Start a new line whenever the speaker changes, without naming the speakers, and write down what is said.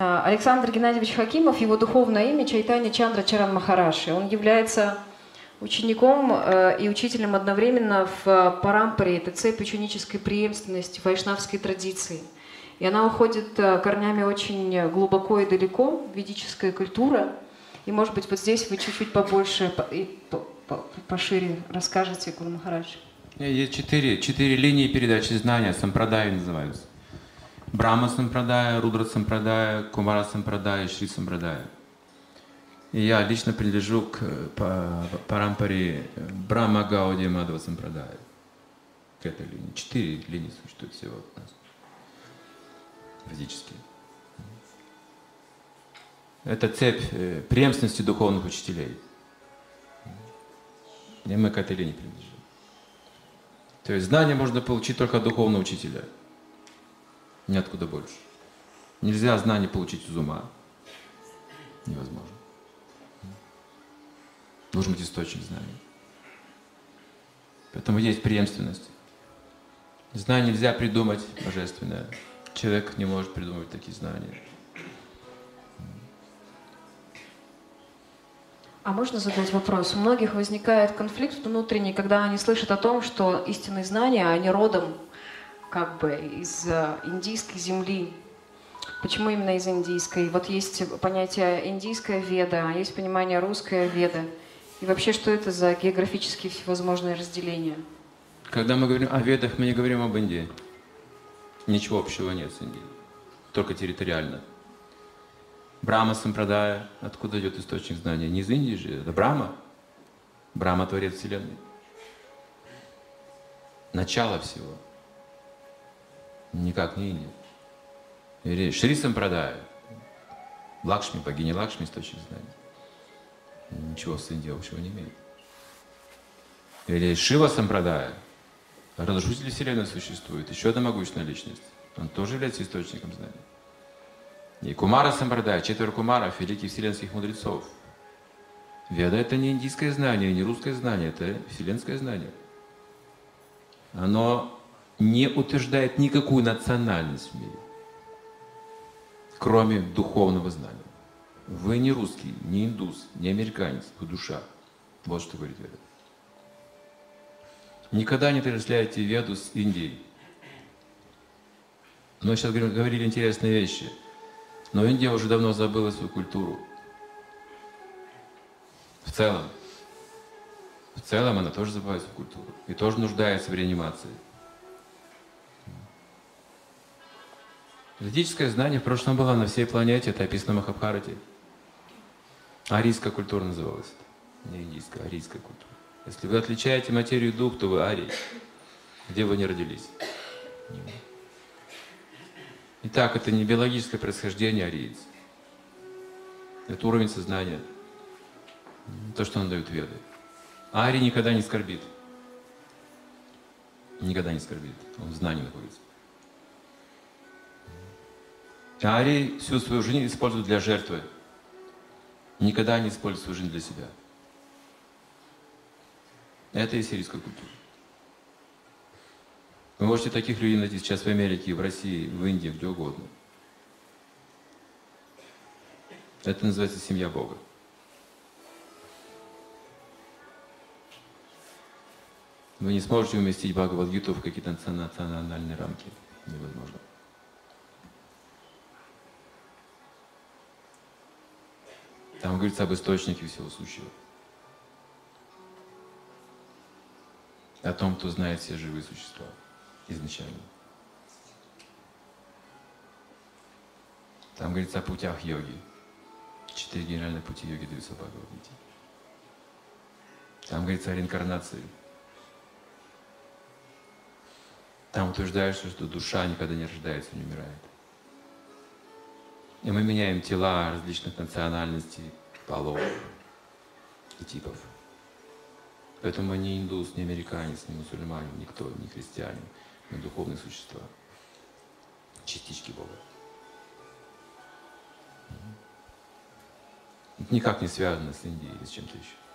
А, Александр Геннадьевич Хакимов, его духовное имя Чайтани Чандра Чаран Махараши. Он является учеником э, и учителем одновременно в э, Парампаре, это цепь ученической преемственности вайшнавской традиции. И она уходит э, корнями очень глубоко и далеко, ведическая культура. И, может быть, вот здесь вы чуть-чуть побольше и пошире расскажете, Гуру Махарадж.
Есть четыре, четыре линии передачи знания, сампрадаи называются. Брахма Сампрадая, Рудра Сампрадая, Кумара Сампрадая, Шри Сампрадая. И я лично принадлежу к парампаре Брахма Гауди Мадхава Сампрадая. К этой линии. Четыре линии существует всего у нас. Физически. Это цепь э, преемственности духовных учителей. И мы к этой линии принадлежим. То есть знание можно получить только от духовного учителя – Ниоткуда больше. Нельзя знание получить из ума. Невозможно. Должен быть источник знаний. Поэтому есть преемственность. Знание нельзя придумать божественное. Человек не может придумать такие знания.
А можно задать вопрос? У многих возникает конфликт внутренний, когда они слышат о том, что истинные знания, они родом как бы из э, индийской земли. Почему именно из индийской? Вот есть понятие индийская веда, а есть понимание русская веда. И вообще, что это за географические всевозможные разделения?
Когда мы говорим о ведах, мы не говорим об Индии. Ничего общего нет с Индией. Только территориально. Брама Сампрадая, откуда идет источник знания? Не из Индии же, это Брама. Брама – творец Вселенной. Начало всего – Никак не Индия. Или Шри Сампрадая. Лакшми, богиня Лакшми, источник знаний. Ничего с Индией общего не имеет. Или Шива Сампрадая. Разрушитель Вселенной существует. Еще одна могущественная личность. Он тоже является источником знаний. И Кумара Сампрадая, четверо Кумаров, великих вселенских мудрецов. Веда – это не индийское знание, не русское знание, это вселенское знание. Оно не утверждает никакую национальность в мире, кроме духовного знания. Вы не русский, не индус, не американец, вы душа. Вот что говорит Веда. Никогда не отождествляйте Веду с Индией. Мы сейчас говорили интересные вещи. Но Индия уже давно забыла свою культуру. В целом. В целом она тоже забывает свою культуру. И тоже нуждается в реанимации. Ведическое знание в прошлом было на всей планете, это описано в Махабхарате. Арийская культура называлась. Не индийская, арийская культура. Если вы отличаете материю и дух, то вы арий. Где вы не родились. Итак, это не биологическое происхождение ариец. Это уровень сознания. То, что он дает веды. Арий никогда не скорбит. Никогда не скорбит. Он в знании находится. Арии всю свою жизнь используют для жертвы. Никогда не используют свою жизнь для себя. Это и сирийская культура. Вы можете таких людей найти сейчас в Америке, в России, в Индии, где угодно. Это называется семья Бога. Вы не сможете уместить Бхагавадгиту в какие-то национальные рамки. Невозможно. Там говорится об источнике всего сущего. О том, кто знает все живые существа изначально. Там говорится о путях йоги. Четыре генеральных пути йоги даются Бхагавадгите. Там говорится о реинкарнации. Там утверждается, что душа никогда не рождается, не умирает. И мы меняем тела различных национальностей, полов и типов. Поэтому мы не индус, не американец, не мусульманин, никто, не христианин. Мы духовные существа. Частички Бога. Это никак не связано с Индией или с чем-то еще.